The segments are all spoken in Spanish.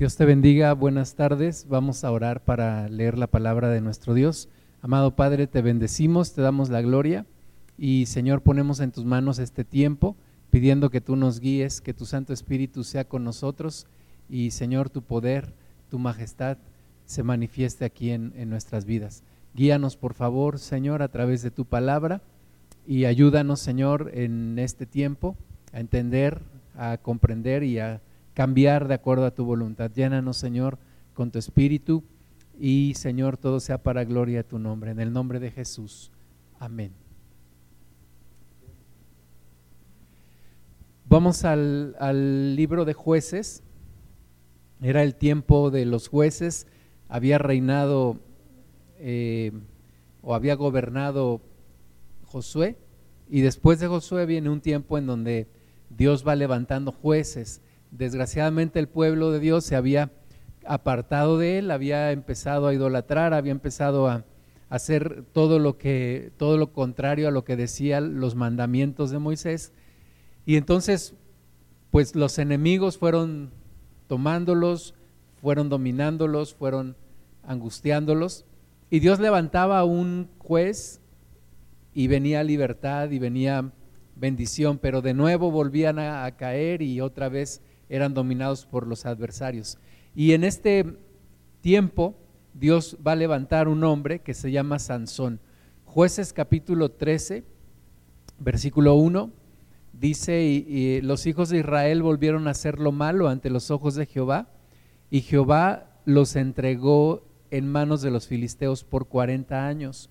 Dios te bendiga, buenas tardes. Vamos a orar para leer la palabra de nuestro Dios. Amado Padre, te bendecimos, te damos la gloria y Señor, ponemos en tus manos este tiempo, pidiendo que tú nos guíes, que tu Santo Espíritu sea con nosotros y Señor, tu poder, tu majestad se manifieste aquí en, en nuestras vidas. Guíanos, por favor, Señor, a través de tu palabra y ayúdanos, Señor, en este tiempo a entender, a comprender y a cambiar de acuerdo a tu voluntad. Llénanos, Señor, con tu espíritu y, Señor, todo sea para gloria de tu nombre. En el nombre de Jesús. Amén. Vamos al, al libro de jueces. Era el tiempo de los jueces. Había reinado eh, o había gobernado Josué. Y después de Josué viene un tiempo en donde Dios va levantando jueces Desgraciadamente el pueblo de Dios se había apartado de él, había empezado a idolatrar, había empezado a hacer todo lo que todo lo contrario a lo que decían los mandamientos de Moisés. Y entonces pues los enemigos fueron tomándolos, fueron dominándolos, fueron angustiándolos y Dios levantaba a un juez y venía libertad y venía bendición, pero de nuevo volvían a, a caer y otra vez eran dominados por los adversarios. Y en este tiempo Dios va a levantar un hombre que se llama Sansón. Jueces capítulo 13, versículo 1, dice, y, los hijos de Israel volvieron a hacer lo malo ante los ojos de Jehová, y Jehová los entregó en manos de los filisteos por 40 años.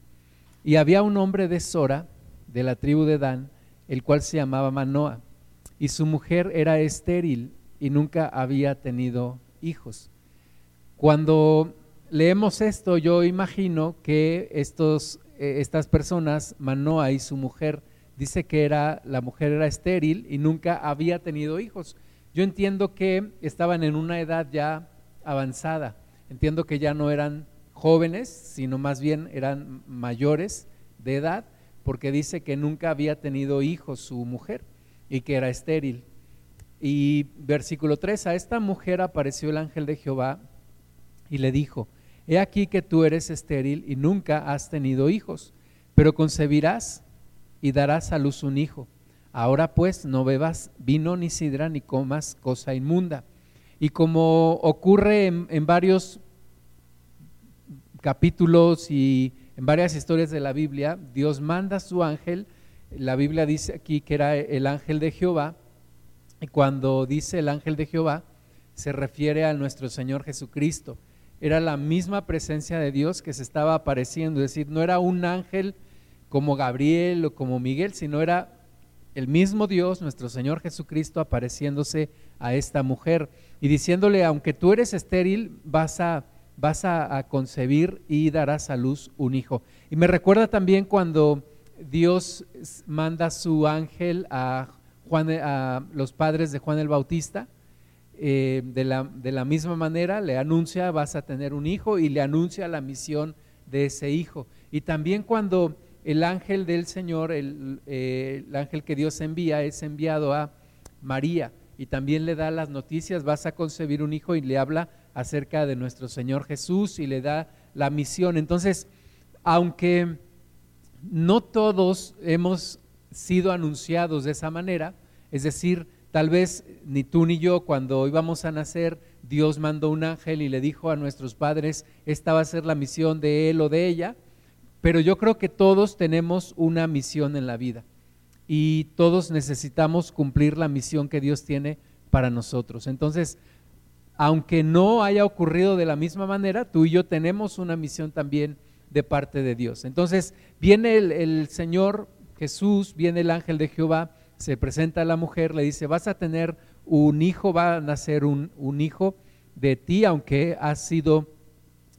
Y había un hombre de Sora, de la tribu de Dan, el cual se llamaba Manoa, y su mujer era estéril y nunca había tenido hijos. Cuando leemos esto, yo imagino que estos, eh, estas personas, Manoa y su mujer, dice que era, la mujer era estéril y nunca había tenido hijos. Yo entiendo que estaban en una edad ya avanzada. Entiendo que ya no eran jóvenes, sino más bien eran mayores de edad, porque dice que nunca había tenido hijos su mujer y que era estéril. Y versículo 3, a esta mujer apareció el ángel de Jehová y le dijo, he aquí que tú eres estéril y nunca has tenido hijos, pero concebirás y darás a luz un hijo. Ahora pues no bebas vino ni sidra ni comas cosa inmunda. Y como ocurre en, en varios capítulos y en varias historias de la Biblia, Dios manda a su ángel, la Biblia dice aquí que era el ángel de Jehová, y cuando dice el ángel de Jehová, se refiere a nuestro Señor Jesucristo. Era la misma presencia de Dios que se estaba apareciendo, es decir, no era un ángel como Gabriel o como Miguel, sino era el mismo Dios, nuestro Señor Jesucristo, apareciéndose a esta mujer y diciéndole, aunque tú eres estéril, vas a, vas a, concebir y darás a luz un hijo. Y me recuerda también cuando Dios manda a su ángel a Juan, eh, a los padres de Juan el Bautista. Eh, de, la, de, la, misma manera le anuncia vas a tener un hijo y le anuncia la misión de ese hijo. Y también cuando el ángel del Señor, el, eh, el ángel que Dios envía, es enviado a María y también le da las noticias, vas a concebir un hijo y le habla acerca de nuestro Señor Jesús y le da la misión. Entonces, aunque no todos hemos sido anunciados de esa manera, es decir, tal vez ni tú ni yo cuando íbamos a nacer, Dios mandó un ángel y le dijo a nuestros padres, esta va a ser la misión de él o de ella, pero yo creo que todos tenemos una misión en la vida y todos necesitamos cumplir la misión que Dios tiene para nosotros. Entonces, aunque no haya ocurrido de la misma manera, tú y yo tenemos una misión también de parte de Dios. Entonces, viene el, el Señor Jesús, viene el ángel de Jehová, se presenta a la mujer, le dice, vas a tener un hijo, va a nacer un, hijo de ti, aunque has sido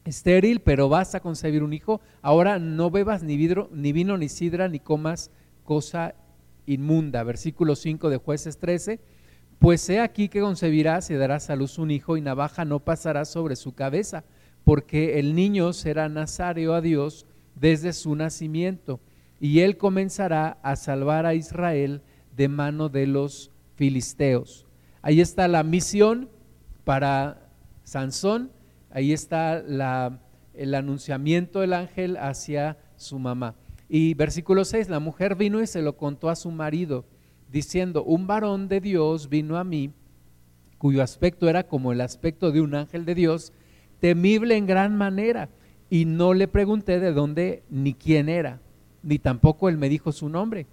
estéril, pero vas a concebir un hijo. Ahora no bebas ni, vidro, ni vino, ni sidra, ni comas cosa inmunda. Versículo 5 de jueces 13. Pues he aquí que concebirás y darás a luz un hijo y navaja no pasará sobre su cabeza, porque el niño será nazario a Dios desde su nacimiento y él comenzará a salvar a Israel de mano de los filisteos. Ahí está la misión para Sansón, ahí está el anunciamiento del ángel hacia su mamá. Y versículo 6, la mujer vino y se lo contó a su marido, diciendo, un varón de Dios vino a mí, cuyo aspecto era como el aspecto de un ángel de Dios, temible en gran manera, y no le pregunté de dónde ni quién era, ni tampoco él me dijo su nombre.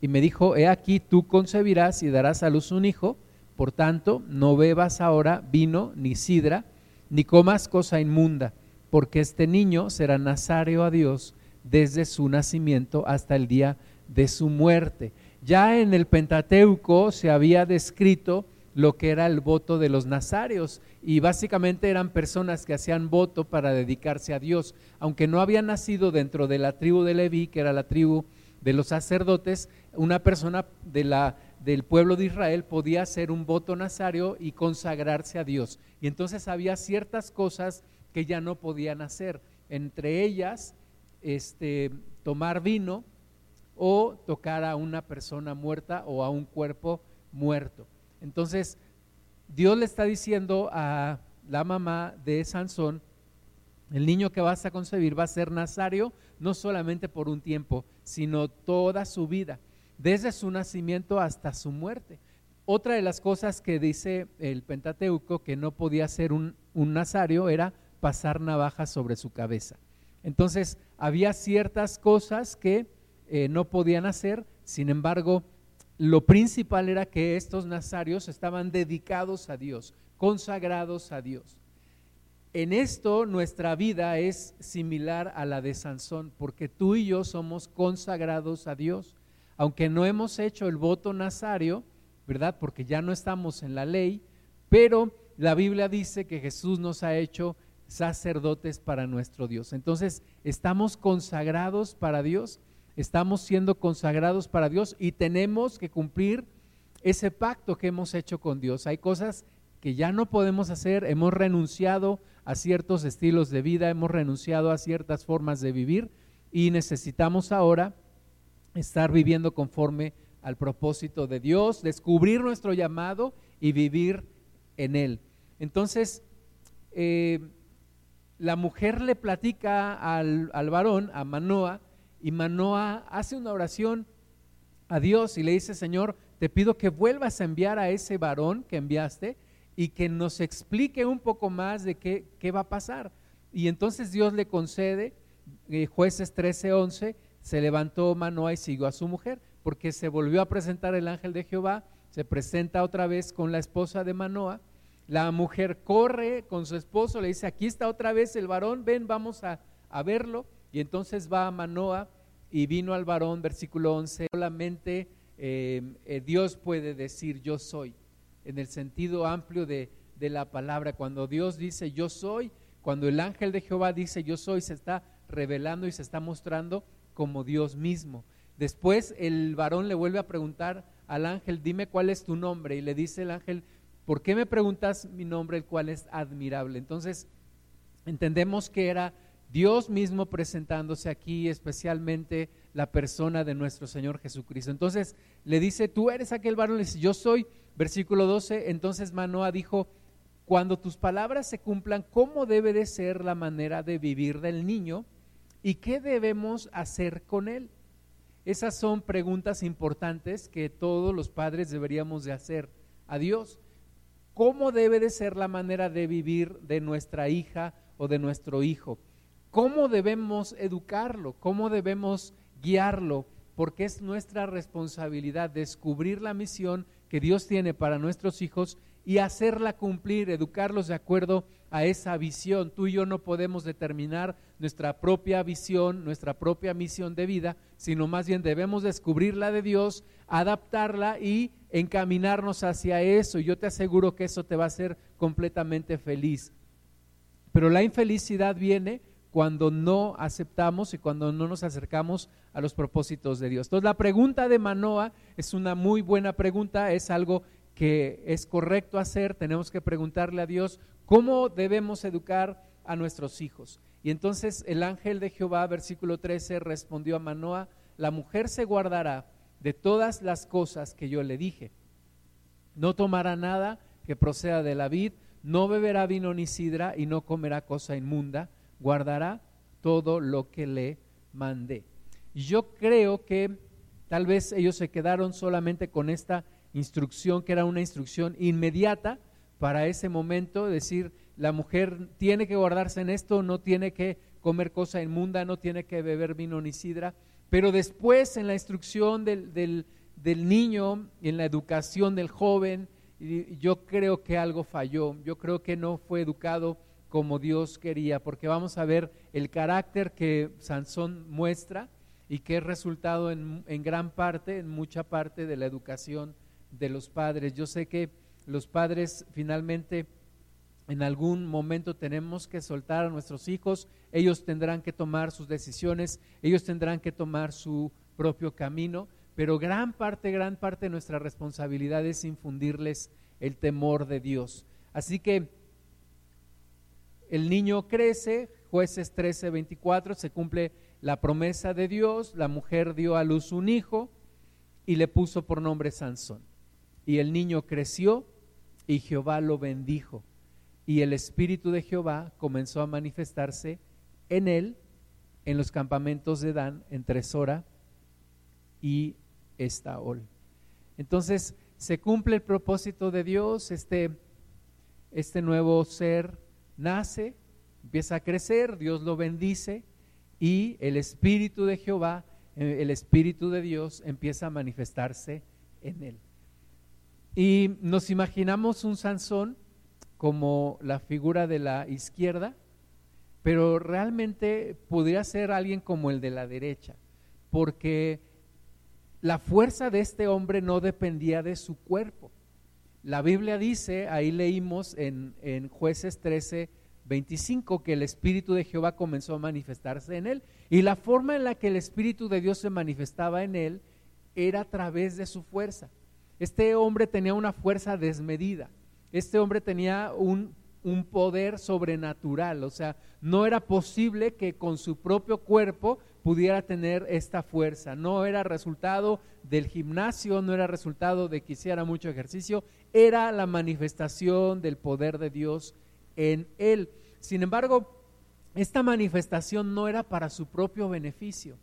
Y me dijo, he aquí tú concebirás y darás a luz un hijo, por tanto no bebas ahora vino ni sidra, ni comas cosa inmunda, porque este niño será nazario a Dios desde su nacimiento hasta el día de su muerte. Ya en el Pentateuco se había descrito lo que era el voto de los nazarios y básicamente eran personas que hacían voto para dedicarse a Dios, aunque no habían nacido dentro de la tribu de Leví, que era la tribu de los sacerdotes, una persona de la, del pueblo de Israel podía hacer un voto nazario y consagrarse a Dios. Y entonces había ciertas cosas que ya no podían hacer, entre ellas este, tomar vino o tocar a una persona muerta o a un cuerpo muerto. Entonces, Dios le está diciendo a la mamá de Sansón, el niño que vas a concebir va a ser nazario no solamente por un tiempo, sino toda su vida, desde su nacimiento hasta su muerte. Otra de las cosas que dice el Pentateuco que no podía ser un, un nazario era pasar navaja sobre su cabeza. Entonces, había ciertas cosas que eh, no podían hacer, sin embargo, lo principal era que estos nazarios estaban dedicados a Dios, consagrados a Dios. En esto nuestra vida es similar a la de Sansón, porque tú y yo somos consagrados a Dios. Aunque no hemos hecho el voto nazario, ¿verdad? Porque ya no estamos en la ley, pero la Biblia dice que Jesús nos ha hecho sacerdotes para nuestro Dios. Entonces, estamos consagrados para Dios, estamos siendo consagrados para Dios y tenemos que cumplir ese pacto que hemos hecho con Dios. Hay cosas que ya no podemos hacer, hemos renunciado a ciertos estilos de vida, hemos renunciado a ciertas formas de vivir y necesitamos ahora estar viviendo conforme al propósito de Dios, descubrir nuestro llamado y vivir en él. Entonces, eh, la mujer le platica al, varón, a Manoa, y Manoa hace una oración a Dios y le dice, Señor, te pido que vuelvas a enviar a ese varón que enviaste y que nos explique un poco más de qué, qué va a pasar. Y entonces Dios le concede, eh, jueces 13, 11, se levantó Manoa y siguió a su mujer, porque se volvió a presentar el ángel de Jehová, se presenta otra vez con la esposa de Manoa, la mujer corre con su esposo, le dice, aquí está otra vez el varón, ven, vamos a, verlo. Y entonces va a Manoa y vino al varón, versículo 11, solamente eh, eh, Dios puede decir yo soy, en el sentido amplio de, de la palabra. Cuando Dios dice yo soy, cuando el ángel de Jehová dice yo soy, se está revelando y se está mostrando como Dios mismo. Después el varón le vuelve a preguntar al ángel, dime cuál es tu nombre. Y le dice el ángel, ¿por qué me preguntas mi nombre, el cual es admirable? Entonces, entendemos que era Dios mismo presentándose aquí, especialmente la persona de nuestro Señor Jesucristo. Entonces le dice, tú eres aquel varón, le dice, yo soy, versículo 12, entonces Manoa dijo, cuando tus palabras se cumplan, ¿cómo debe de ser la manera de vivir del niño y qué debemos hacer con él? Esas son preguntas importantes que todos los padres deberíamos de hacer a Dios. Cómo debe de ser la manera de vivir de nuestra hija o de nuestro hijo, cómo debemos educarlo, cómo debemos guiarlo, porque es nuestra responsabilidad descubrir la misión que Dios tiene para nuestros hijos y hacerla cumplir, educarlos de acuerdo a esa visión. Tú y yo no podemos determinar nuestra propia visión, nuestra propia misión de vida, sino más bien debemos descubrir la de Dios, adaptarla y encaminarnos hacia eso. Yo te aseguro que eso te va a hacer completamente feliz. Pero la infelicidad viene cuando no aceptamos y cuando no nos acercamos a los propósitos de Dios. Entonces la pregunta de Manoa es una muy buena pregunta, es algo que es correcto hacer, tenemos que preguntarle a Dios cómo debemos educar a nuestros hijos. Y entonces el ángel de Jehová, versículo 13, respondió a Manoa, la mujer se guardará de todas las cosas que yo le dije. No tomará nada que proceda de la vid, no beberá vino ni sidra y no comerá cosa inmunda, guardará todo lo que le mandé. Yo creo que tal vez ellos se quedaron solamente con esta instrucción, que era una instrucción inmediata para ese momento, decir, la mujer tiene que guardarse en esto, no tiene que comer cosa inmunda, no tiene que beber vino ni sidra, pero después en la instrucción del, del, del niño, en la educación del joven, yo creo que algo falló, yo creo que no fue educado como Dios quería, porque vamos a ver el carácter que Sansón muestra y que es resultado en, en gran parte, en mucha parte de la educación de los padres. Yo sé que los padres finalmente en algún momento tenemos que soltar a nuestros hijos, ellos tendrán que tomar sus decisiones, ellos tendrán que tomar su propio camino, pero gran parte, gran parte de nuestra responsabilidad es infundirles el temor de Dios. Así que el niño crece, jueces 13, 24, se cumple la promesa de Dios, la mujer dio a luz un hijo y le puso por nombre Sansón. Y el niño creció y Jehová lo bendijo y el Espíritu de Jehová comenzó a manifestarse en él en los campamentos de Dan entre Sora y Estaol. Entonces se cumple el propósito de Dios, este, este nuevo ser nace, empieza a crecer, Dios lo bendice y el Espíritu de Jehová, eh, el Espíritu de Dios empieza a manifestarse en él. Y nos imaginamos un Sansón como la figura de la izquierda, pero realmente podría ser alguien como el de la derecha, porque la fuerza de este hombre no dependía de su cuerpo. La Biblia dice, ahí leímos en, en jueces 13, 25, que el Espíritu de Jehová comenzó a manifestarse en él. Y la forma en la que el Espíritu de Dios se manifestaba en él era a través de su fuerza. Este hombre tenía una fuerza desmedida. Este hombre tenía un, poder sobrenatural, o sea, no era posible que con su propio cuerpo pudiera tener esta fuerza. No era resultado del gimnasio, no era resultado de que hiciera mucho ejercicio, era la manifestación del poder de Dios en él. Sin embargo, esta manifestación no era para su propio beneficio,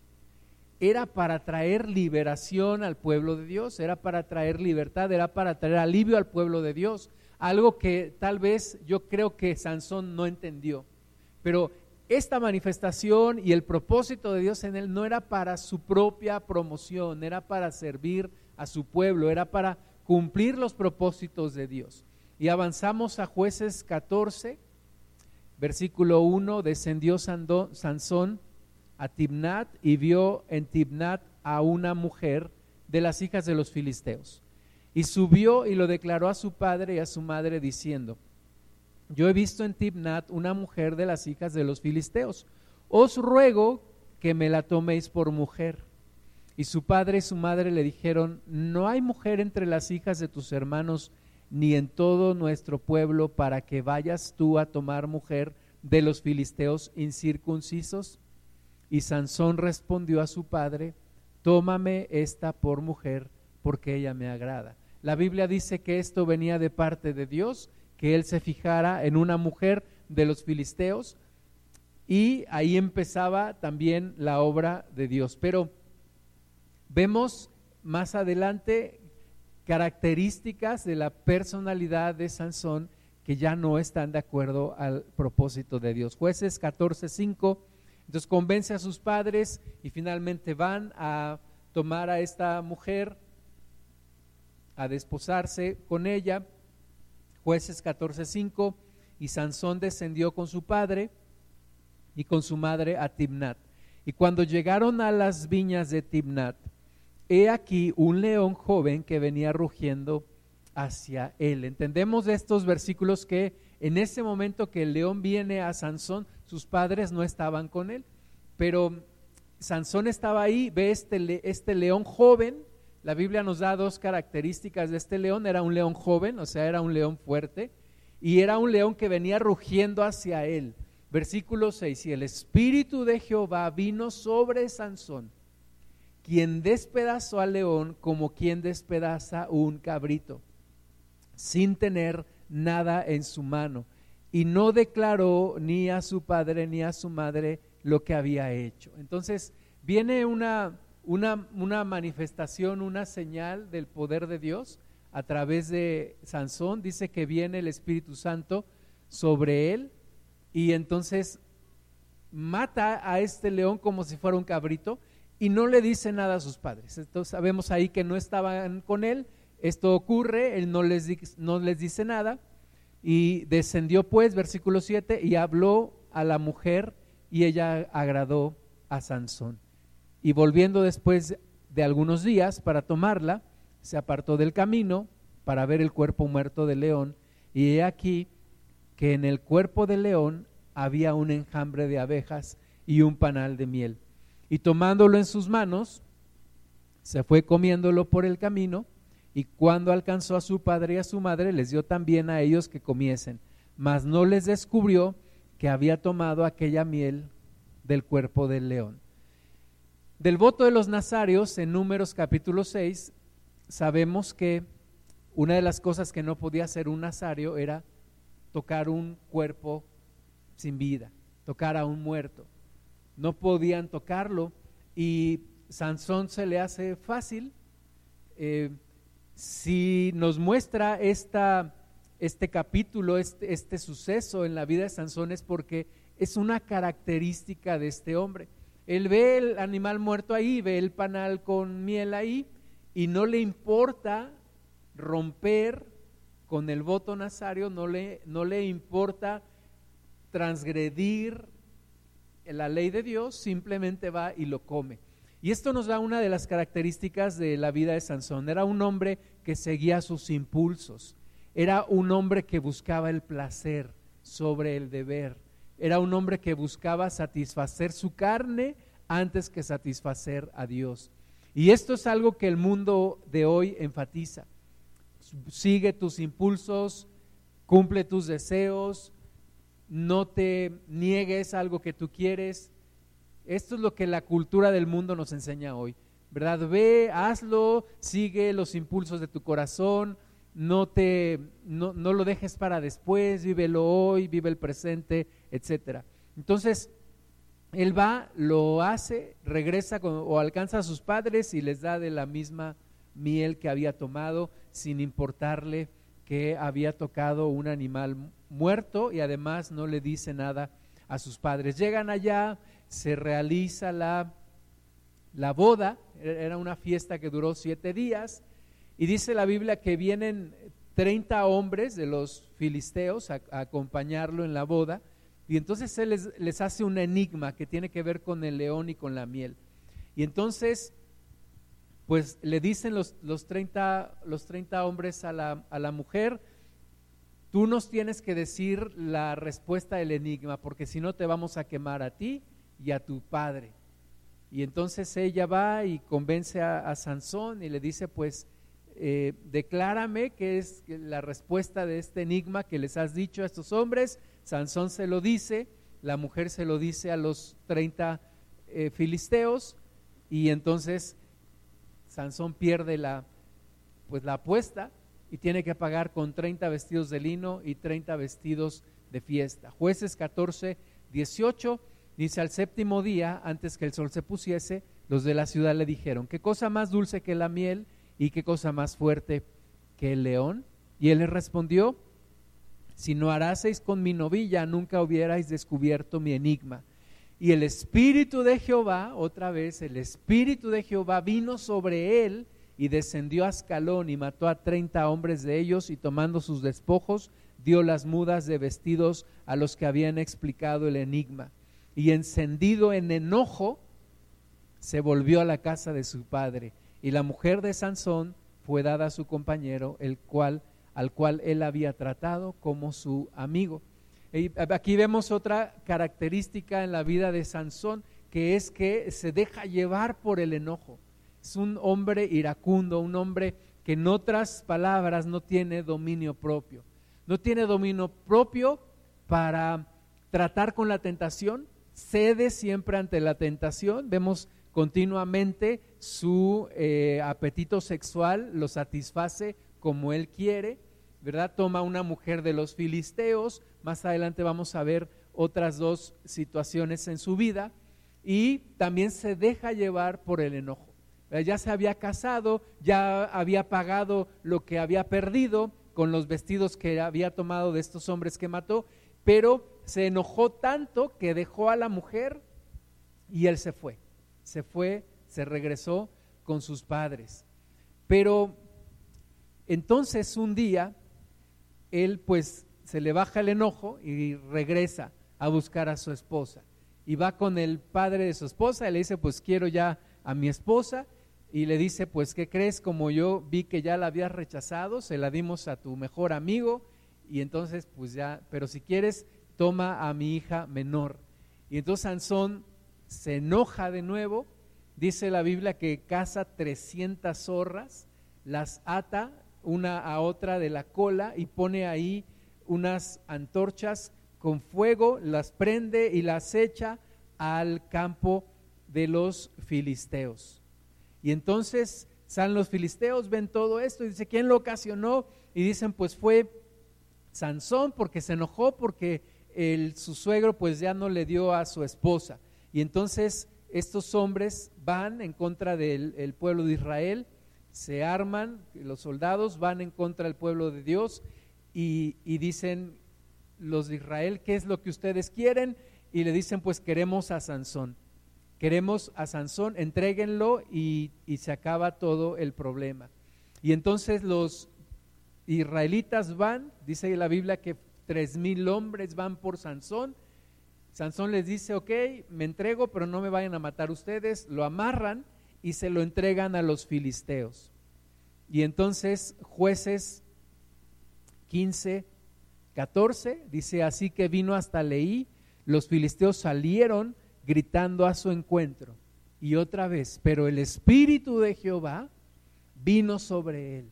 era para traer liberación al pueblo de Dios, era para traer libertad, era para traer alivio al pueblo de Dios algo que tal vez yo creo que Sansón no entendió. Pero esta manifestación y el propósito de Dios en él no era para su propia promoción, era para servir a su pueblo, era para cumplir los propósitos de Dios. Y avanzamos a jueces 14, versículo 1, descendió Sansón a Tibnat y vio en Tibnat a una mujer de las hijas de los filisteos. Y subió y lo declaró a su padre y a su madre diciendo, yo he visto en Tibnat una mujer de las hijas de los filisteos, os ruego que me la toméis por mujer. Y su padre y su madre le dijeron, no hay mujer entre las hijas de tus hermanos, ni en todo nuestro pueblo, para que vayas tú a tomar mujer de los filisteos incircuncisos. Y Sansón respondió a su padre, tómame esta por mujer, porque ella me agrada. La Biblia dice que esto venía de parte de Dios, que él se fijara en una mujer de los filisteos y ahí empezaba también la obra de Dios. Pero vemos más adelante características de la personalidad de Sansón que ya no están de acuerdo al propósito de Dios. Jueces 14:5, entonces convence a sus padres y finalmente van a tomar a esta mujer a desposarse con ella. Jueces 14:5 y Sansón descendió con su padre y con su madre a Timnat. Y cuando llegaron a las viñas de Timnat, he aquí un león joven que venía rugiendo hacia él. Entendemos de estos versículos que en ese momento que el león viene a Sansón, sus padres no estaban con él, pero Sansón estaba ahí, ve este, este león joven la Biblia nos da dos características de este león. Era un león joven, o sea, era un león fuerte, y era un león que venía rugiendo hacia él. Versículo 6, y el Espíritu de Jehová vino sobre Sansón, quien despedazó al león como quien despedaza un cabrito, sin tener nada en su mano. Y no declaró ni a su padre ni a su madre lo que había hecho. Entonces viene una, una, una manifestación, una señal del poder de Dios a través de Sansón. Dice que viene el Espíritu Santo sobre él y entonces mata a este león como si fuera un cabrito y no le dice nada a sus padres. Entonces sabemos ahí que no estaban con él, esto ocurre, él no les, no les dice nada y descendió pues, versículo 7, y habló a la mujer y ella agradó a Sansón. Y volviendo después de algunos días para tomarla, se apartó del camino para ver el cuerpo muerto del león, y he aquí que en el cuerpo del león había un enjambre de abejas y un panal de miel. Y tomándolo en sus manos, se fue comiéndolo por el camino, y cuando alcanzó a su padre y a su madre, les dio también a ellos que comiesen, mas no les descubrió que había tomado aquella miel del cuerpo del león. Del voto de los nazarios, en Números capítulo 6, sabemos que una de las cosas que no podía hacer un nazario era tocar un cuerpo sin vida, tocar a un muerto. No podían tocarlo y Sansón se le hace fácil. Eh, si nos muestra esta, este capítulo, este, este suceso en la vida de Sansón es porque es una característica de este hombre. Él ve el animal muerto ahí, ve el panal con miel ahí y no le importa romper con el voto nazario, no le, no le importa transgredir la ley de Dios, simplemente va y lo come. Y esto nos da una de las características de la vida de Sansón. Era un hombre que seguía sus impulsos. Era un hombre que buscaba el placer sobre el deber. Era un hombre que buscaba satisfacer su carne antes que satisfacer a Dios. Y esto es algo que el mundo de hoy enfatiza. Sigue tus impulsos, cumple tus deseos, no te niegues algo que tú quieres, esto es lo que la cultura del mundo nos enseña hoy, ¿verdad? Ve, hazlo, sigue los impulsos de tu corazón, no te no, no lo dejes para después, vívelo hoy, vive el presente, etcétera. Entonces, él va, lo hace, regresa o alcanza a sus padres y les da de la misma miel que había tomado, sin importarle que había tocado un animal muerto y además no le dice nada a sus padres. Llegan allá, se realiza la, la boda, era una fiesta que duró siete días, y dice la Biblia que vienen 30 hombres de los filisteos a, acompañarlo en la boda, y entonces él les, hace un enigma que tiene que ver con el león y con la miel. Y entonces, pues le dicen los, los, 30, los 30 hombres a la, a la mujer, tú nos tienes que decir la respuesta del enigma, porque si no te vamos a quemar a ti y a tu padre. Y entonces ella va y convence a, Sansón y le dice, pues, eh, declárame qué es la respuesta de este enigma que les has dicho a estos hombres. Sansón se lo dice, la mujer se lo dice a los 30 eh, filisteos y entonces Sansón pierde la, pues, la apuesta y tiene que pagar con 30 vestidos de lino y 30 vestidos de fiesta. Jueces 14, 18 Dice, al séptimo día, antes que el sol se pusiese, los de la ciudad le dijeron, ¿qué cosa más dulce que la miel y qué cosa más fuerte que el león? Y él les respondió, si no haraseis con mi novilla, nunca hubierais descubierto mi enigma. Y el espíritu de Jehová, otra vez, el espíritu de Jehová vino sobre él y descendió a Ascalón y mató a treinta hombres de ellos y tomando sus despojos, dio las mudas de vestidos a los que habían explicado el enigma y encendido en enojo, se volvió a la casa de su padre. Y la mujer de Sansón fue dada a su compañero, el cual, al cual él había tratado como su amigo. Y aquí vemos otra característica en la vida de Sansón, que es que se deja llevar por el enojo. Es un hombre iracundo, un hombre que en otras palabras no tiene dominio propio. No tiene dominio propio para tratar con la tentación, cede siempre ante la tentación, vemos continuamente su eh, apetito sexual, lo satisface como él quiere, ¿verdad? Toma una mujer de los filisteos, más adelante vamos a ver otras dos situaciones en su vida, y también se deja llevar por el enojo. Ya se había casado, ya había pagado lo que había perdido con los vestidos que había tomado de estos hombres que mató, pero se enojó tanto que dejó a la mujer y él se fue. Se fue, se regresó con sus padres. Pero entonces un día él pues se le baja el enojo y regresa a buscar a su esposa. Y va con el padre de su esposa y le dice, pues quiero ya a mi esposa. Y le dice, pues, ¿qué crees? Como yo vi que ya la habías rechazado, se la dimos a tu mejor amigo. Y entonces, pues ya, pero si quieres, toma a mi hija menor. Y entonces Sansón se enoja de nuevo. Dice la Biblia que caza 300 zorras, las ata una a otra de la cola y pone ahí unas antorchas con fuego, las prende y las echa al campo de los filisteos. Y entonces salen los filisteos, ven todo esto y dice, ¿quién lo ocasionó? Y dicen, pues fue Sansón porque se enojó porque el, su suegro pues ya no le dio a su esposa. Y entonces estos hombres van en contra del pueblo de Israel se arman, los soldados van en contra del pueblo de Dios y, dicen los de Israel, ¿qué es lo que ustedes quieren? Y le dicen, pues queremos a Sansón. Queremos a Sansón, entréguenlo y, y se acaba todo el problema. Y entonces los israelitas van, dice la Biblia que tres mil hombres van por Sansón. Sansón les dice, ok, me entrego, pero no me vayan a matar ustedes. Lo amarran y se lo entregan a los filisteos. Y entonces jueces 15, 14 dice, así que vino hasta Leí, los filisteos salieron gritando a su encuentro. Y otra vez, pero el Espíritu de Jehová vino sobre él.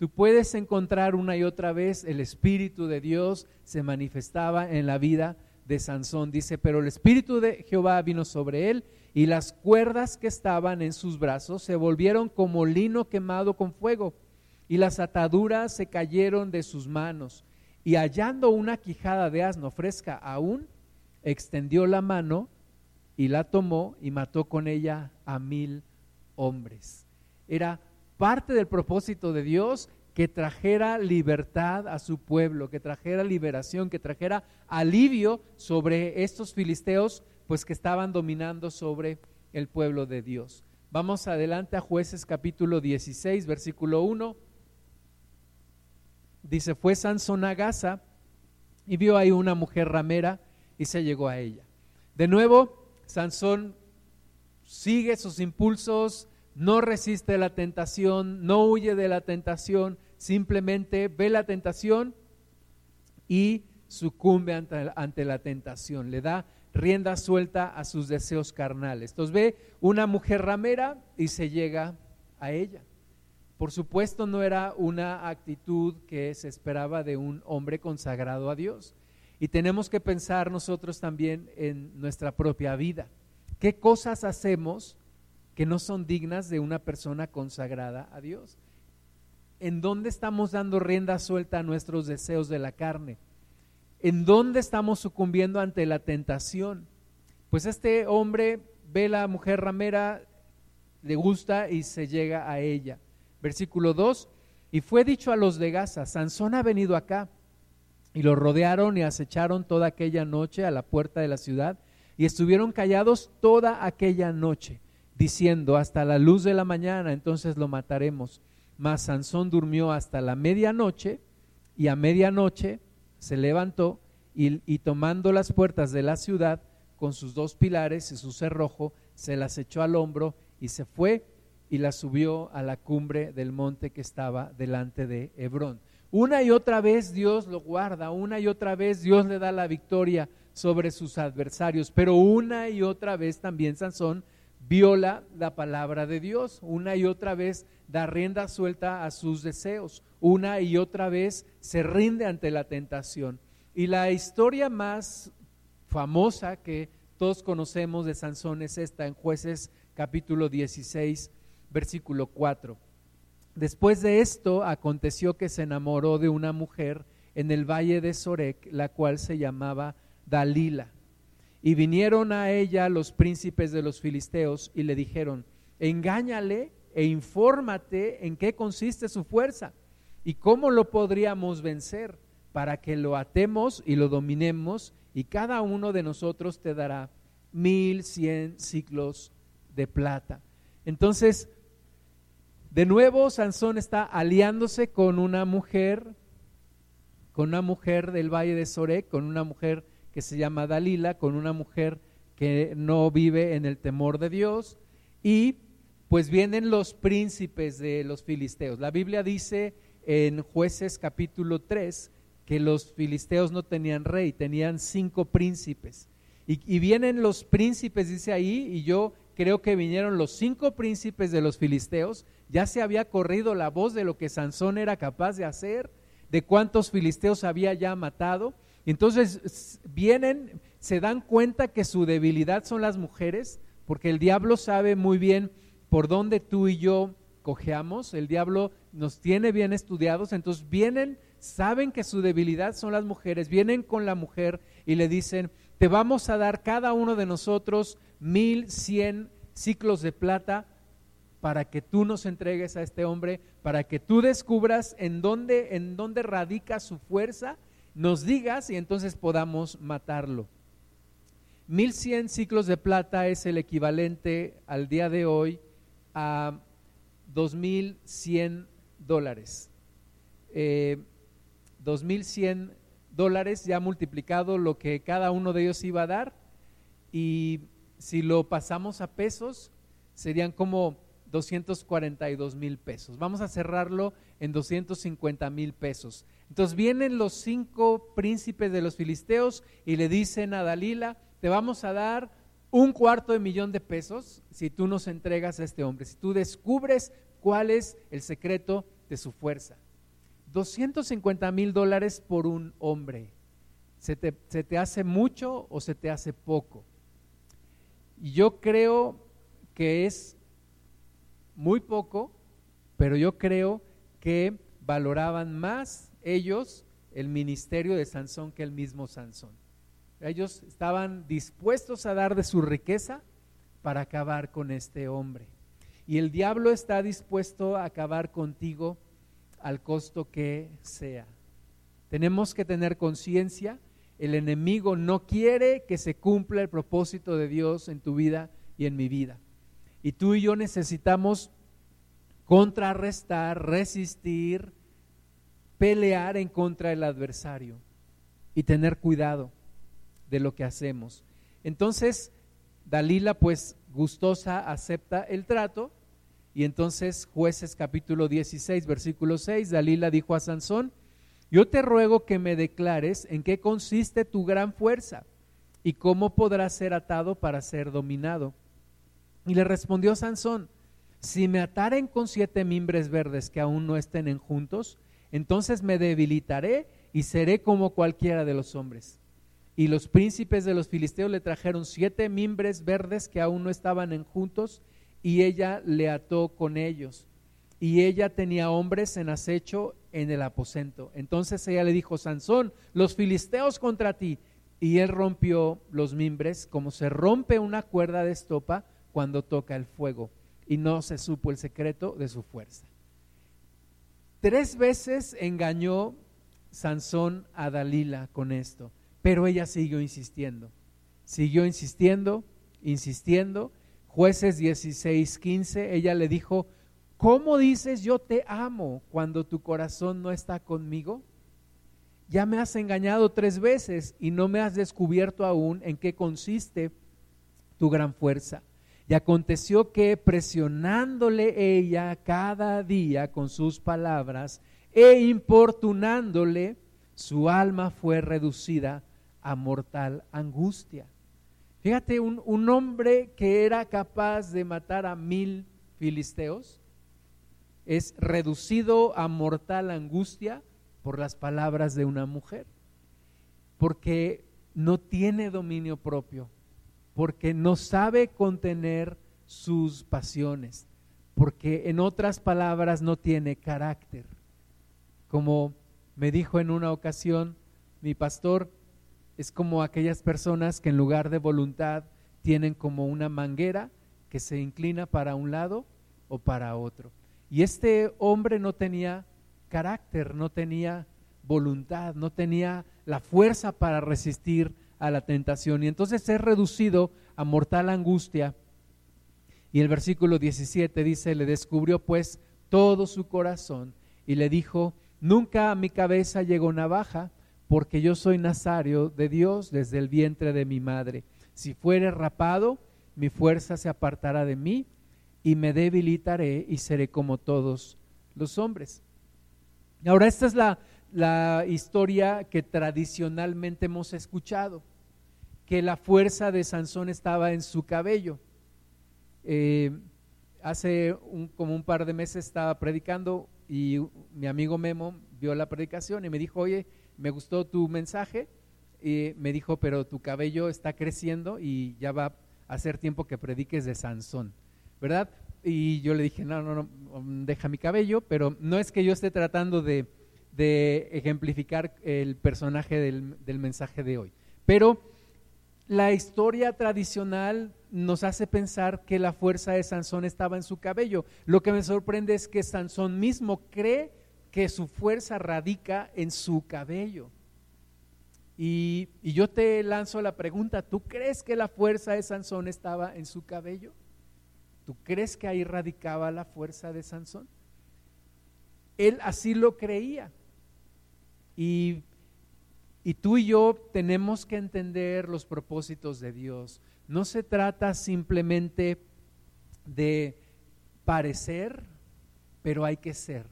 Tú puedes encontrar una y otra vez el Espíritu de Dios se manifestaba en la vida de Sansón. Dice, pero el Espíritu de Jehová vino sobre él y las cuerdas que estaban en sus brazos se volvieron como lino quemado con fuego, y las ataduras se cayeron de sus manos, y hallando una quijada de asno fresca aún, extendió la mano y la tomó y mató con ella a mil hombres. Era parte del propósito de Dios que trajera libertad a su pueblo, que trajera liberación, que trajera alivio sobre estos filisteos pues que estaban dominando sobre el pueblo de Dios. Vamos adelante a jueces capítulo 16, versículo 1. Dice, fue Sansón a Gaza y vio ahí una mujer ramera y se llegó a ella. De nuevo, Sansón sigue sus impulsos, no resiste la tentación, no huye de la tentación, simplemente ve la tentación y sucumbe ante, ante la tentación, le da rienda suelta a sus deseos carnales. Entonces ve una mujer ramera y se llega a ella. Por supuesto no era una actitud que se esperaba de un hombre consagrado a Dios. Y tenemos que pensar nosotros también en nuestra propia vida. ¿Qué cosas hacemos que no son dignas de una persona consagrada a Dios? ¿En dónde estamos dando rienda suelta a nuestros deseos de la carne? ¿En dónde estamos sucumbiendo ante la tentación? Pues este hombre ve la mujer ramera, le gusta y se llega a ella. Versículo 2, y fue dicho a los de Gaza, Sansón ha venido acá. Y lo rodearon y acecharon toda aquella noche a la puerta de la ciudad y estuvieron callados toda aquella noche, diciendo, hasta la luz de la mañana, entonces lo mataremos. Mas Sansón durmió hasta la medianoche y a medianoche se levantó y, tomando las puertas de la ciudad con sus dos pilares y su cerrojo, se las echó al hombro y se fue y las subió a la cumbre del monte que estaba delante de Hebrón. Una y otra vez Dios lo guarda, una y otra vez Dios le da la victoria sobre sus adversarios, pero una y otra vez también Sansón viola la palabra de Dios, una y otra vez da rienda suelta a sus deseos, una y otra vez se rinde ante la tentación. Y la historia más famosa que todos conocemos de Sansón es esta en jueces capítulo 16, versículo 4. Después de esto aconteció que se enamoró de una mujer en el valle de Sorek, la cual se llamaba Dalila. Y vinieron a ella los príncipes de los filisteos y le dijeron, engáñale e infórmate en qué consiste su fuerza y cómo lo podríamos vencer para que lo atemos y lo dominemos y cada uno de nosotros te dará mil cien ciclos de plata. Entonces, de nuevo, Sansón está aliándose con una mujer, con una mujer del valle de Sorek, con una mujer que se llama Dalila, con una mujer que no vive en el temor de Dios, y pues vienen los príncipes de los filisteos. La Biblia dice en jueces capítulo 3 que los filisteos no tenían rey, tenían cinco príncipes. Y, y, vienen los príncipes, dice ahí, y yo creo que vinieron los cinco príncipes de los filisteos, ya se había corrido la voz de lo que Sansón era capaz de hacer, de cuántos filisteos había ya matado. Entonces vienen, se dan cuenta que su debilidad son las mujeres, porque el diablo sabe muy bien por dónde tú y yo cojeamos, el diablo nos tiene bien estudiados, entonces vienen, saben que su debilidad son las mujeres, vienen con la mujer y le dicen, te vamos a dar cada uno de nosotros mil cien ciclos de plata para que tú nos entregues a este hombre, para que tú descubras en dónde, en dónde radica su fuerza, nos digas y entonces podamos matarlo. Mil cien ciclos de plata es el equivalente al día de hoy a dos mil cien dólares. Eh, dos mil cien dólares ya multiplicado lo que cada uno de ellos iba a dar y si lo pasamos a pesos serían como 242 mil pesos. Vamos a cerrarlo en 250 mil pesos. Entonces vienen los cinco príncipes de los filisteos y le dicen a Dalila, te vamos a dar un cuarto de millón de pesos si tú nos entregas a este hombre, si tú descubres cuál es el secreto de su fuerza. 250 mil dólares por un hombre. ¿Se te, ¿Se te hace mucho o se te hace poco? Y yo creo que es muy poco, pero yo creo que valoraban más ellos el ministerio de Sansón que el mismo Sansón. Ellos estaban dispuestos a dar de su riqueza para acabar con este hombre. Y el diablo está dispuesto a acabar contigo al costo que sea. Tenemos que tener conciencia, el enemigo no quiere que se cumpla el propósito de Dios en tu vida y en mi vida. Y tú y yo necesitamos contrarrestar, resistir, pelear en contra del adversario y tener cuidado de lo que hacemos. Entonces, Dalila, pues gustosa, acepta el trato. Y entonces, jueces capítulo 16, versículo 6, Dalila dijo a Sansón, yo te ruego que me declares en qué consiste tu gran fuerza y cómo podrás ser atado para ser dominado. Y le respondió Sansón, si me ataren con siete mimbres verdes que aún no estén en juntos, entonces me debilitaré y seré como cualquiera de los hombres. Y los príncipes de los filisteos le trajeron siete mimbres verdes que aún no estaban en juntos, y ella le ató con ellos. Y ella tenía hombres en acecho en el aposento. Entonces ella le dijo, Sansón, los filisteos contra ti. Y él rompió los mimbres como se rompe una cuerda de estopa cuando toca el fuego, y no se supo el secreto de su fuerza. Tres veces engañó Sansón a Dalila con esto, pero ella siguió insistiendo, siguió insistiendo, insistiendo. Jueces 16, 15, ella le dijo, ¿cómo dices yo te amo cuando tu corazón no está conmigo? Ya me has engañado tres veces y no me has descubierto aún en qué consiste tu gran fuerza. Y aconteció que presionándole ella cada día con sus palabras e importunándole, su alma fue reducida a mortal angustia. Fíjate, un, un, hombre que era capaz de matar a mil filisteos es reducido a mortal angustia por las palabras de una mujer, porque no tiene dominio propio, porque no sabe contener sus pasiones, porque en otras palabras no tiene carácter. Como me dijo en una ocasión mi pastor, es como aquellas personas que en lugar de voluntad tienen como una manguera que se inclina para un lado o para otro. Y este hombre no tenía carácter, no tenía voluntad, no tenía la fuerza para resistir a la tentación. Y entonces es reducido a mortal angustia. Y el versículo 17 dice, le descubrió pues todo su corazón y le dijo, nunca a mi cabeza llegó navaja, porque yo soy nazario de Dios desde el vientre de mi madre. Si fuere rapado, mi fuerza se apartará de mí y me debilitaré y seré como todos los hombres. Ahora, esta es la, la historia que tradicionalmente hemos escuchado, que la fuerza de Sansón estaba en su cabello. Eh, hace como un par de meses estaba predicando y mi amigo Memo vio la predicación y me dijo, oye, me gustó tu mensaje. Y me dijo, pero tu cabello está creciendo y ya va a ser tiempo que prediques de Sansón, ¿verdad? Y yo le dije, no, no, no, deja mi cabello, pero no es que yo esté tratando de, ejemplificar el personaje del, del mensaje de hoy. Pero la historia tradicional nos hace pensar que la fuerza de Sansón estaba en su cabello. Lo que me sorprende es que Sansón mismo cree que su fuerza radica en su cabello. Y, yo te lanzo la pregunta, ¿tú crees que la fuerza de Sansón estaba en su cabello? ¿Tú crees que ahí radicaba la fuerza de Sansón? Él así lo creía. Y, tú y yo tenemos que entender los propósitos de Dios. No se trata simplemente de parecer, pero hay que ser.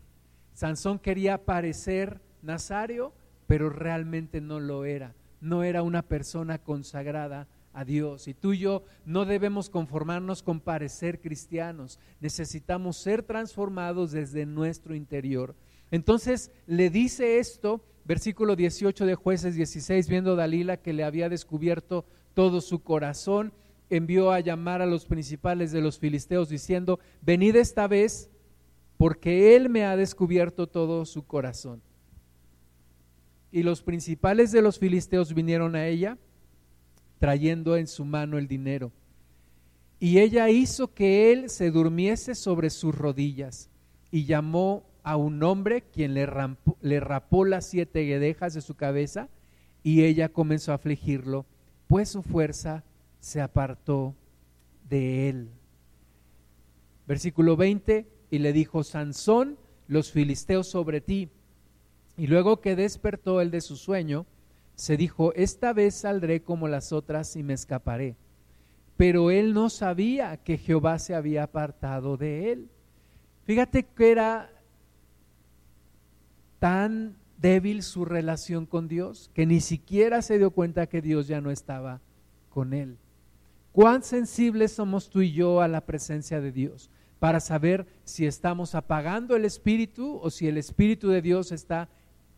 Sansón quería parecer nazario, pero realmente no lo era. No era una persona consagrada a Dios. Y tú y yo no debemos conformarnos con parecer cristianos. Necesitamos ser transformados desde nuestro interior. Entonces le dice esto, versículo 18 de jueces 16, viendo Dalila que le había descubierto todo su corazón, envió a llamar a los principales de los filisteos diciendo, venid esta vez porque Él me ha descubierto todo su corazón. Y los principales de los filisteos vinieron a ella, trayendo en su mano el dinero. Y ella hizo que él se durmiese sobre sus rodillas y llamó a un hombre quien le, le rapó las siete guedejas de su cabeza y ella comenzó a afligirlo, pues su fuerza se apartó de él. Versículo 20, y le dijo, Sansón, los filisteos sobre ti. Y luego que despertó él de su sueño, se dijo, esta vez saldré como las otras y me escaparé. Pero él no sabía que Jehová se había apartado de él. Fíjate que era tan débil su relación con Dios que ni siquiera se dio cuenta que Dios ya no estaba con él. Cuán sensibles somos tú y yo a la presencia de Dios para saber si estamos apagando el Espíritu o si el Espíritu de Dios está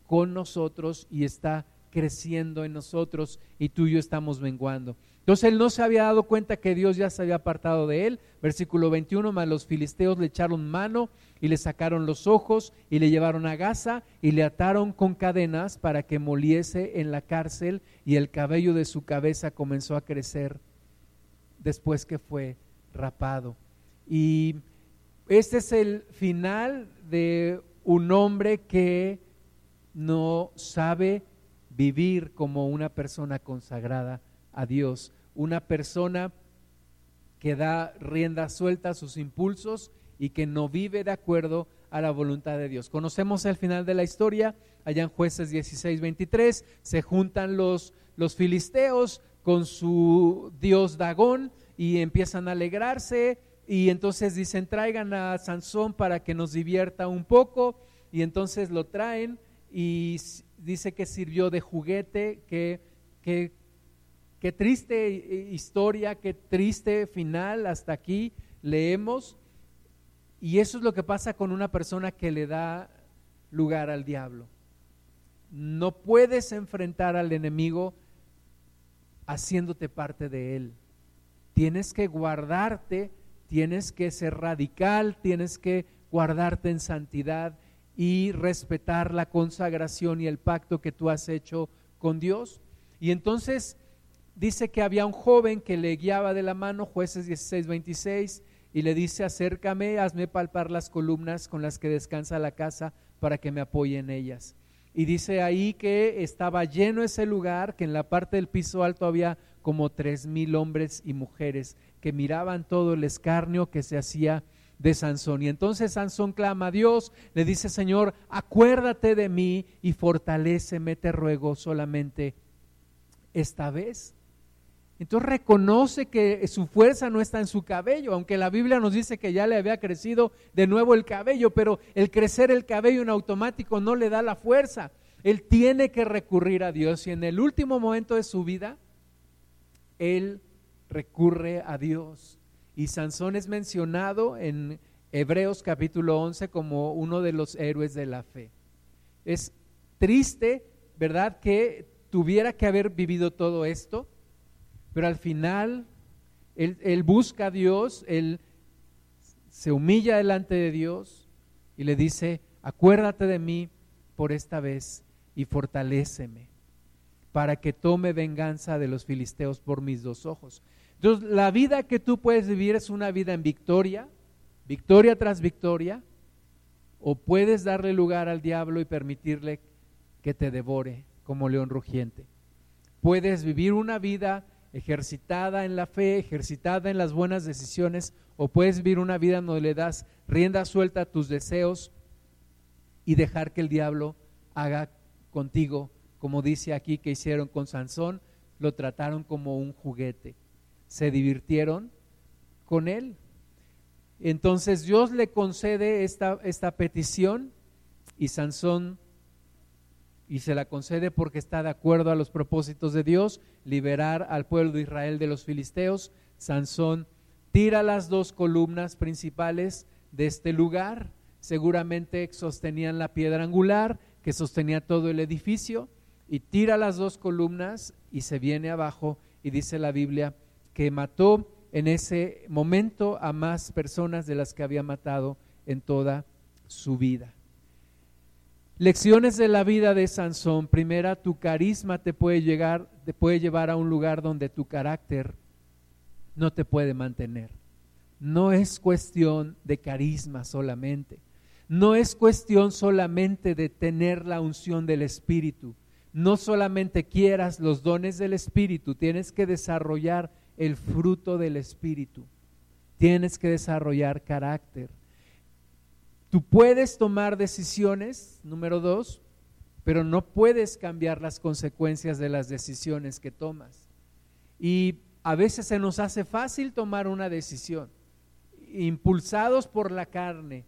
con nosotros y está creciendo en nosotros y tú y yo estamos menguando. Entonces él no se había dado cuenta que Dios ya se había apartado de él. Versículo 21, más los filisteos le echaron mano y le sacaron los ojos y le llevaron a Gaza y le ataron con cadenas para que moliese en la cárcel y el cabello de su cabeza comenzó a crecer después que fue rapado. Y este es el final de un hombre que no sabe vivir como una persona consagrada a Dios, una persona que da rienda suelta a sus impulsos y que no vive de acuerdo a la voluntad de Dios. Conocemos el final de la historia, allá en jueces 16, 23, se juntan los, los filisteos con su dios Dagón y empiezan a alegrarse, y entonces dicen, traigan a Sansón para que nos divierta un poco. Y entonces lo traen y dice que sirvió de juguete, que, qué triste historia, qué triste final hasta aquí leemos. Y eso es lo que pasa con una persona que le da lugar al diablo. No puedes enfrentar al enemigo haciéndote parte de él. Tienes que guardarte tienes que ser radical, tienes que guardarte en santidad y respetar la consagración y el pacto que tú has hecho con Dios. Y entonces dice que había un joven que le guiaba de la mano, jueces 16, 26, y le dice, acércame, hazme palpar las columnas con las que descansa la casa para que me apoye en ellas. Y dice ahí que estaba lleno ese lugar, que en la parte del piso alto había como tres mil hombres y mujeres que miraban todo el escarnio que se hacía de Sansón. Y entonces Sansón clama a Dios, le dice, Señor, acuérdate de mí y fortaléceme, te ruego solamente esta vez. Entonces reconoce que su fuerza no está en su cabello, aunque la Biblia nos dice que ya le había crecido de nuevo el cabello, pero el crecer el cabello en automático no le da la fuerza. Él tiene que recurrir a Dios y en el último momento de su vida, él recurre a Dios. Y Sansón es mencionado en Hebreos capítulo 11 como uno de los héroes de la fe. Es triste, ¿verdad?, que tuviera que haber vivido todo esto pero al final, él, busca a Dios, él se humilla delante de Dios y le dice, acuérdate de mí por esta vez y fortaléceme para que tome venganza de los filisteos por mis dos ojos. Entonces, la vida que tú puedes vivir es una vida en victoria, victoria tras victoria, o puedes darle lugar al diablo y permitirle que te devore como león rugiente. Puedes vivir una vida ejercitada en la fe, ejercitada en las buenas decisiones, o puedes vivir una vida donde le das rienda suelta a tus deseos y dejar que el diablo haga contigo, como dice aquí que hicieron con Sansón, lo trataron como un juguete, se divirtieron con él. Entonces Dios le concede esta, esta petición y Sansón y se la concede porque está de acuerdo a los propósitos de Dios, liberar al pueblo de Israel de los filisteos. Sansón tira las dos columnas principales de este lugar, seguramente sostenían la piedra angular que sostenía todo el edificio, y tira las dos columnas y se viene abajo y dice la Biblia que mató en ese momento a más personas de las que había matado en toda su vida. Lecciones de la vida de Sansón. Primera, tu carisma te puede, llegar, te puede llevar a un lugar donde tu carácter no te puede mantener. No es cuestión de carisma solamente. No es cuestión solamente de tener la unción del Espíritu. No solamente quieras los dones del Espíritu, tienes que desarrollar el fruto del Espíritu. Tienes que desarrollar carácter. Tú puedes tomar decisiones, número dos, pero no puedes cambiar las consecuencias de las decisiones que tomas. Y a veces se nos hace fácil tomar una decisión, impulsados por la carne,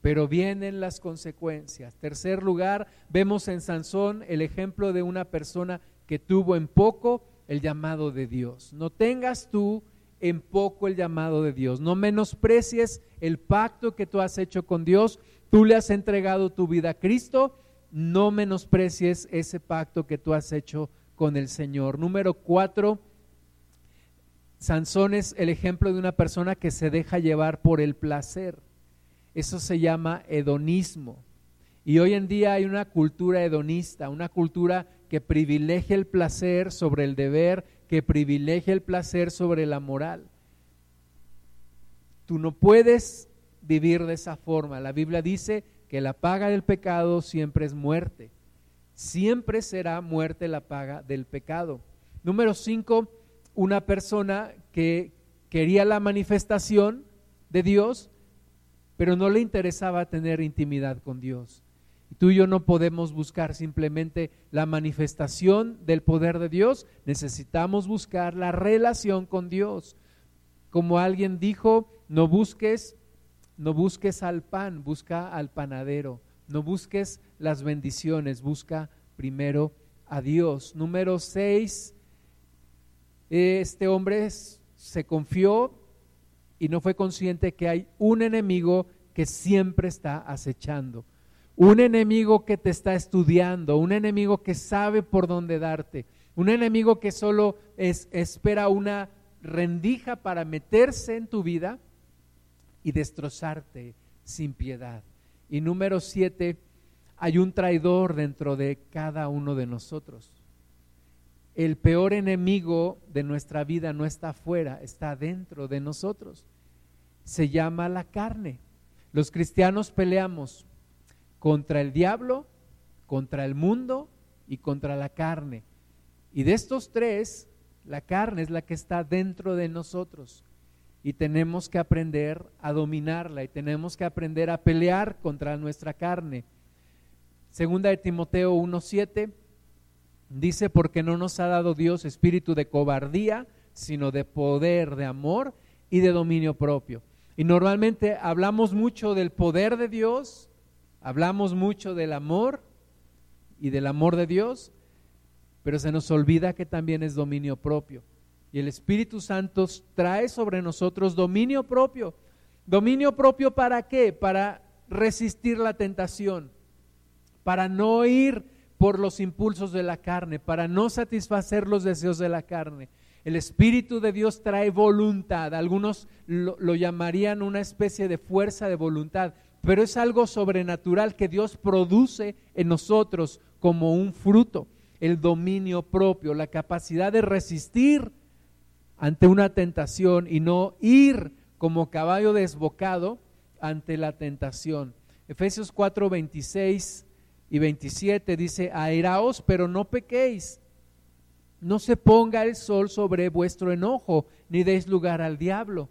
pero vienen las consecuencias. Tercer lugar, vemos en Sansón el ejemplo de una persona que tuvo en poco el llamado de Dios. No tengas tú en poco el llamado de Dios. No menosprecies el pacto que tú has hecho con Dios. Tú le has entregado tu vida a Cristo. No menosprecies ese pacto que tú has hecho con el Señor. Número cuatro, Sansón es el ejemplo de una persona que se deja llevar por el placer. Eso se llama hedonismo. Y hoy en día hay una cultura hedonista, una cultura que privilegia el placer sobre el deber, que privilegia el placer sobre la moral. Tú no puedes vivir de esa forma. La Biblia dice que la paga del pecado siempre es muerte. Siempre será muerte la paga del pecado. Número cinco, una persona que quería la manifestación de Dios, pero no le interesaba tener intimidad con Dios. Tú y yo no podemos buscar simplemente la manifestación del poder de Dios, necesitamos buscar la relación con Dios. Como alguien dijo, no busques, no busques al pan, busca al panadero. No busques las bendiciones, busca primero a Dios. Número seis, este hombre se confió y no fue consciente que hay un enemigo que siempre está acechando un enemigo que te está estudiando, un enemigo que sabe por dónde darte, un enemigo que solo es, espera una rendija para meterse en tu vida y destrozarte sin piedad. Y número siete, hay un traidor dentro de cada uno de nosotros. El peor enemigo de nuestra vida no está afuera, está dentro de nosotros. Se llama la carne. Los cristianos peleamos contra el diablo, contra el mundo y contra la carne. Y de estos tres, la carne es la que está dentro de nosotros. Y tenemos que aprender a dominarla y tenemos que aprender a pelear contra nuestra carne. Segunda de Timoteo 1.7 dice, porque no nos ha dado Dios espíritu de cobardía, sino de poder, de amor y de dominio propio. Y normalmente hablamos mucho del poder de Dios, hablamos mucho del amor y del amor de Dios, pero se nos olvida que también es dominio propio. Y el Espíritu Santo trae sobre nosotros dominio propio. ¿Dominio propio para qué? Para resistir la tentación, para no ir por los impulsos de la carne, para no satisfacer los deseos de la carne. El Espíritu de Dios trae voluntad. Algunos lo, lo, llamarían una especie de fuerza de voluntad, pero es algo sobrenatural que Dios produce en nosotros como un fruto. El dominio propio, la capacidad de resistir ante una tentación y no ir como caballo desbocado ante la tentación. Efesios 4, 26 y 27 dice, airaos, pero no pequéis no se ponga el sol sobre vuestro enojo, ni deis lugar al diablo.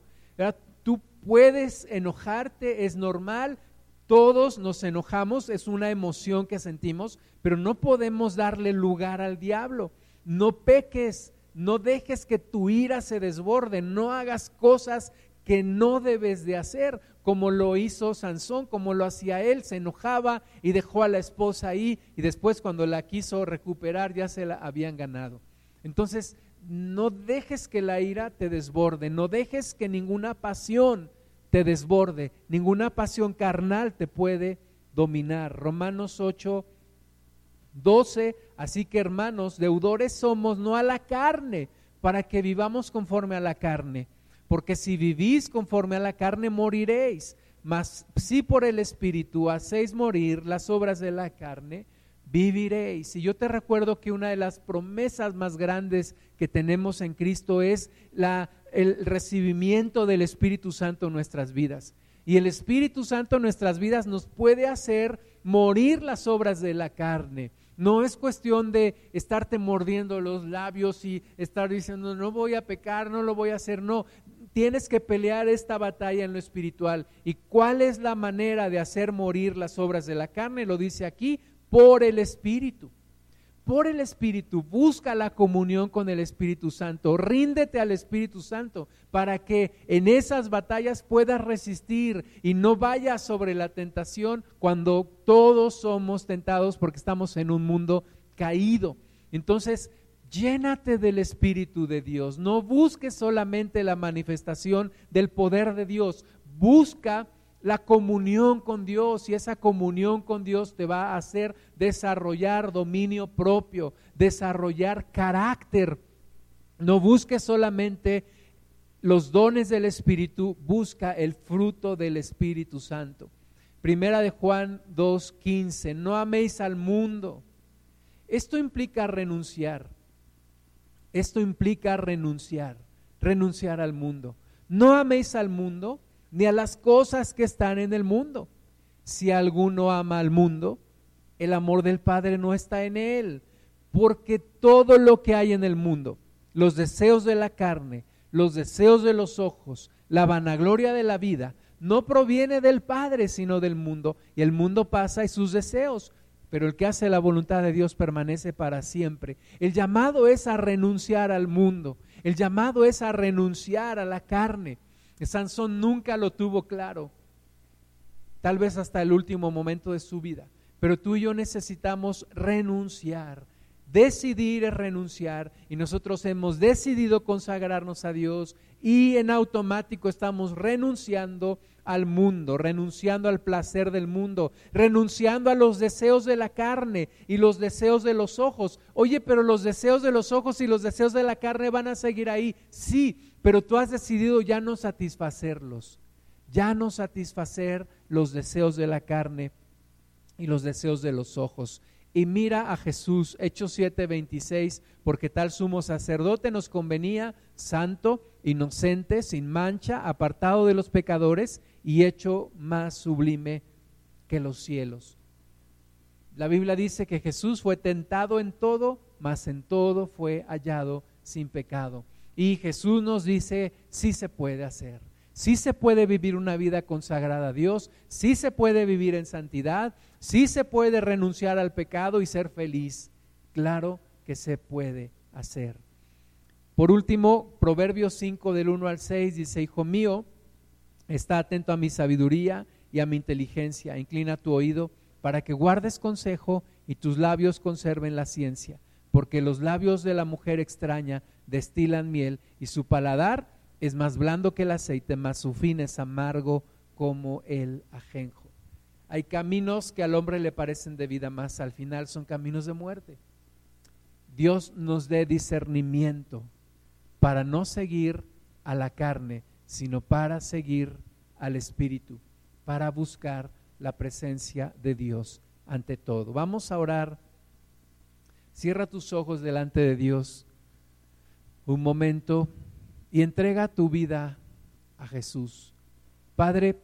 Puedes enojarte, es normal, todos nos enojamos, es una emoción que sentimos, pero no podemos darle lugar al diablo. No peques, no dejes que tu ira se desborde, no hagas cosas que no debes de hacer, como lo hizo Sansón, como lo hacía él, se enojaba y dejó a la esposa ahí y después cuando la quiso recuperar ya se la habían ganado. Entonces, no dejes que la ira te desborde, no dejes que ninguna pasión te desborde, ninguna pasión carnal te puede dominar. Romanos 8, 12, así que hermanos, deudores somos no a la carne, para que vivamos conforme a la carne, porque si vivís conforme a la carne moriréis, mas si por el Espíritu hacéis morir las obras de la carne, viviréis. Y yo te recuerdo que una de las promesas más grandes que tenemos en Cristo es la, el recibimiento del Espíritu Santo en nuestras vidas. Y el Espíritu Santo en nuestras vidas nos puede hacer morir las obras de la carne. No es cuestión de estarte mordiendo los labios y estar diciendo, no voy a pecar, no lo voy a hacer. No, tienes que pelear esta batalla en lo espiritual. ¿Y cuál es la manera de hacer morir las obras de la carne? Lo dice aquí, por el Espíritu. Por el Espíritu, busca la comunión con el Espíritu Santo, ríndete al Espíritu Santo para que en esas batallas puedas resistir y no vayas sobre la tentación cuando todos somos tentados porque estamos en un mundo caído. Entonces, llénate del Espíritu de Dios, no busques solamente la manifestación del poder de Dios, busca la comunión con Dios y esa comunión con Dios te va a hacer desarrollar dominio propio, desarrollar carácter. No busques solamente los dones del Espíritu, busca el fruto del Espíritu Santo. Primera de Juan 2:15, no améis al mundo. Esto implica renunciar. Esto implica renunciar, renunciar al mundo. No améis al mundo ni a las cosas que están en el mundo. Si alguno ama al mundo, el amor del Padre no está en él, porque todo lo que hay en el mundo, los deseos de la carne, los deseos de los ojos, la vanagloria de la vida, no proviene del Padre, sino del mundo, y el mundo pasa y sus deseos, pero el que hace la voluntad de Dios permanece para siempre. El llamado es a renunciar al mundo, el llamado es a renunciar a la carne, Sansón nunca lo tuvo claro, tal vez hasta el último momento de su vida, pero tú y yo necesitamos renunciar. Decidir es renunciar y nosotros hemos decidido consagrarnos a Dios y en automático estamos renunciando al mundo, renunciando al placer del mundo, renunciando a los deseos de la carne y los deseos de los ojos. Oye, pero los deseos de los ojos y los deseos de la carne van a seguir ahí. Sí, pero tú has decidido ya no satisfacerlos. ya no satisfacer los deseos de la carne y los deseos de los ojos. Y mira a Jesús, Hechos 7:26, porque tal sumo sacerdote nos convenía, santo, inocente, sin mancha, apartado de los pecadores y hecho más sublime que los cielos. La Biblia dice que Jesús fue tentado en todo, mas en todo fue hallado sin pecado. Y Jesús nos dice, sí se puede hacer. Sí se puede vivir una vida consagrada a Dios, sí se puede vivir en santidad, sí se puede renunciar al pecado y ser feliz. Claro que se puede hacer. Por último, Proverbios 5 del 1 al 6 dice, Hijo mío, está atento a mi sabiduría y a mi inteligencia, inclina tu oído para que guardes consejo y tus labios conserven la ciencia, porque los labios de la mujer extraña destilan miel y su paladar es más blando que el aceite, más su fin es amargo como el ajenjo. Hay caminos que al hombre le parecen de vida, más al final son caminos de muerte. Dios nos dé discernimiento para no seguir a la carne, sino para seguir al Espíritu, para buscar la presencia de Dios ante todo. Vamos a orar. Cierra tus ojos delante de Dios un momento y entrega tu vida a Jesús. Padre,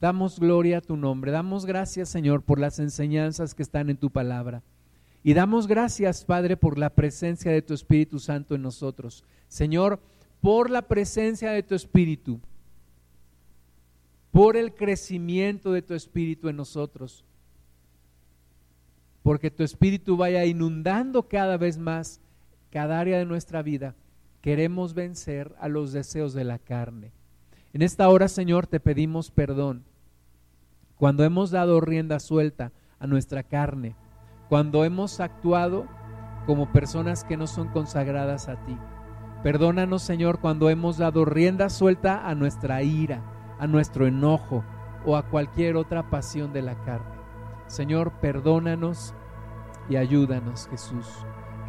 damos gloria a tu nombre, damos gracias Señor por las enseñanzas que están en tu palabra. Y damos gracias, Padre, por la presencia de tu Espíritu Santo en nosotros. Señor, por la presencia de tu Espíritu, por el crecimiento de tu Espíritu en nosotros. Porque tu Espíritu vaya inundando cada vez más cada área de nuestra vida queremos vencer a los deseos de la carne. En esta hora, Señor, te pedimos perdón cuando hemos dado rienda suelta a nuestra carne, cuando hemos actuado como personas que no son consagradas a ti. Perdónanos, Señor, cuando hemos dado rienda suelta a nuestra ira, a nuestro enojo o a cualquier otra pasión de la carne. Señor, perdónanos y ayúdanos, Jesús.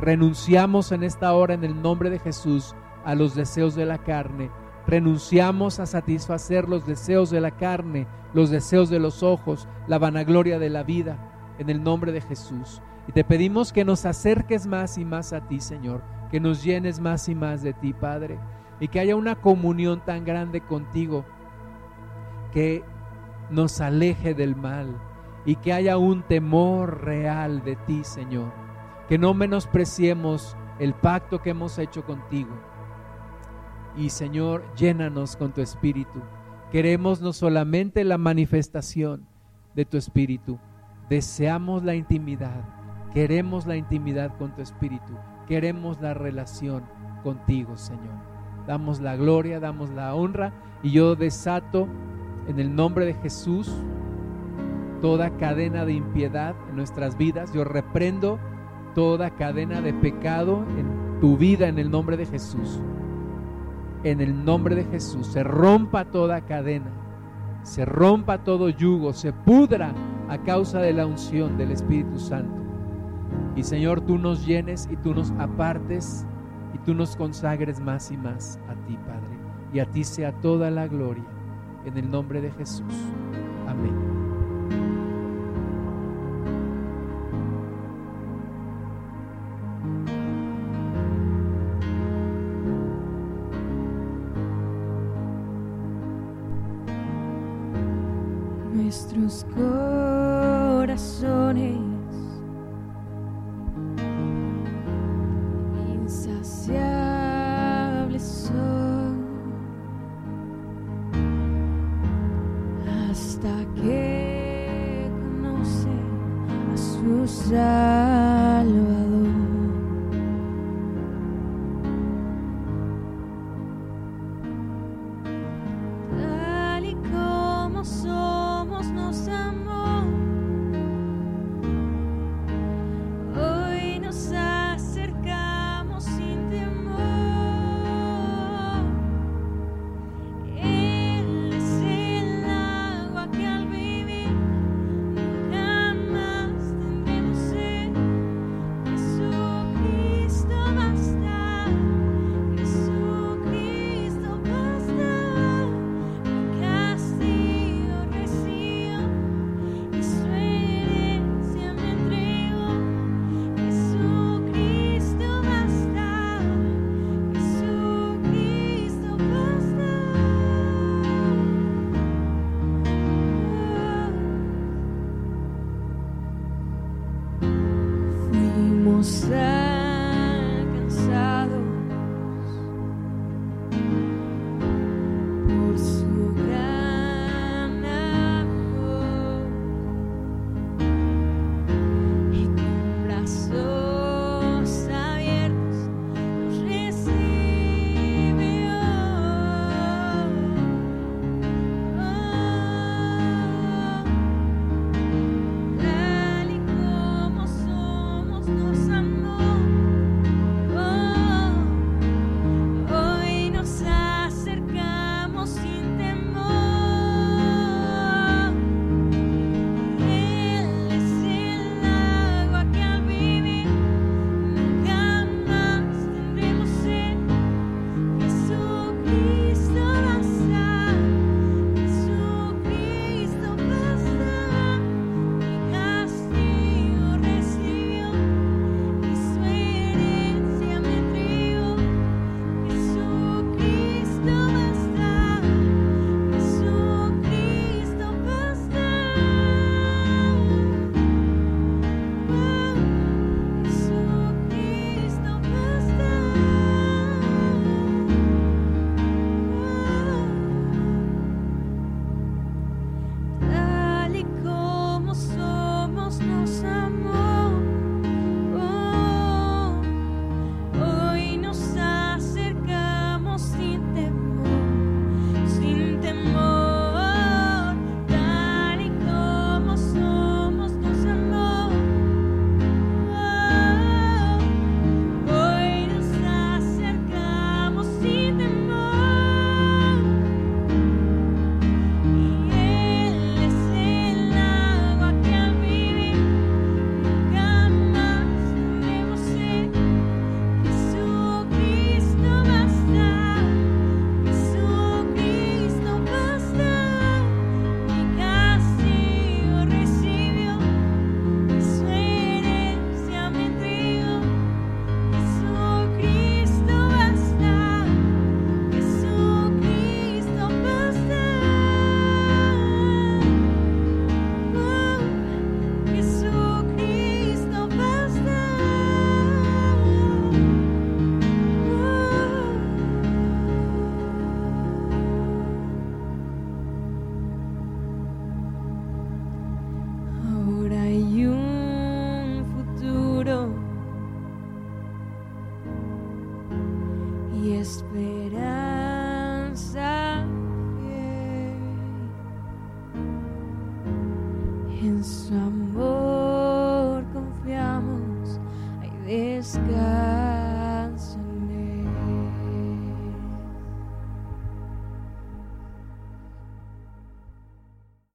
Renunciamos en esta hora en el nombre de Jesús a los deseos de la carne. Renunciamos a satisfacer los deseos de la carne, los deseos de los ojos, la vanagloria de la vida, en el nombre de Jesús. Y te pedimos que nos acerques más y más a ti, Señor, que nos llenes más y más de ti, Padre, y que haya una comunión tan grande contigo que nos aleje del mal y que haya un temor real de ti, Señor que no menospreciemos el pacto que hemos hecho contigo. Y Señor, llénanos con tu espíritu. Queremos no solamente la manifestación de tu espíritu, deseamos la intimidad, queremos la intimidad con tu espíritu, queremos la relación contigo, Señor. Damos la gloria, damos la honra y yo desato en el nombre de Jesús toda cadena de impiedad en nuestras vidas. Yo reprendo toda cadena de pecado en tu vida en el nombre de Jesús. En el nombre de Jesús se rompa toda cadena, se rompa todo yugo, se pudra a causa de la unción del Espíritu Santo. Y Señor, tú nos llenes y tú nos apartes y tú nos consagres más y más a ti, Padre. Y a ti sea toda la gloria. En el nombre de Jesús. Amén.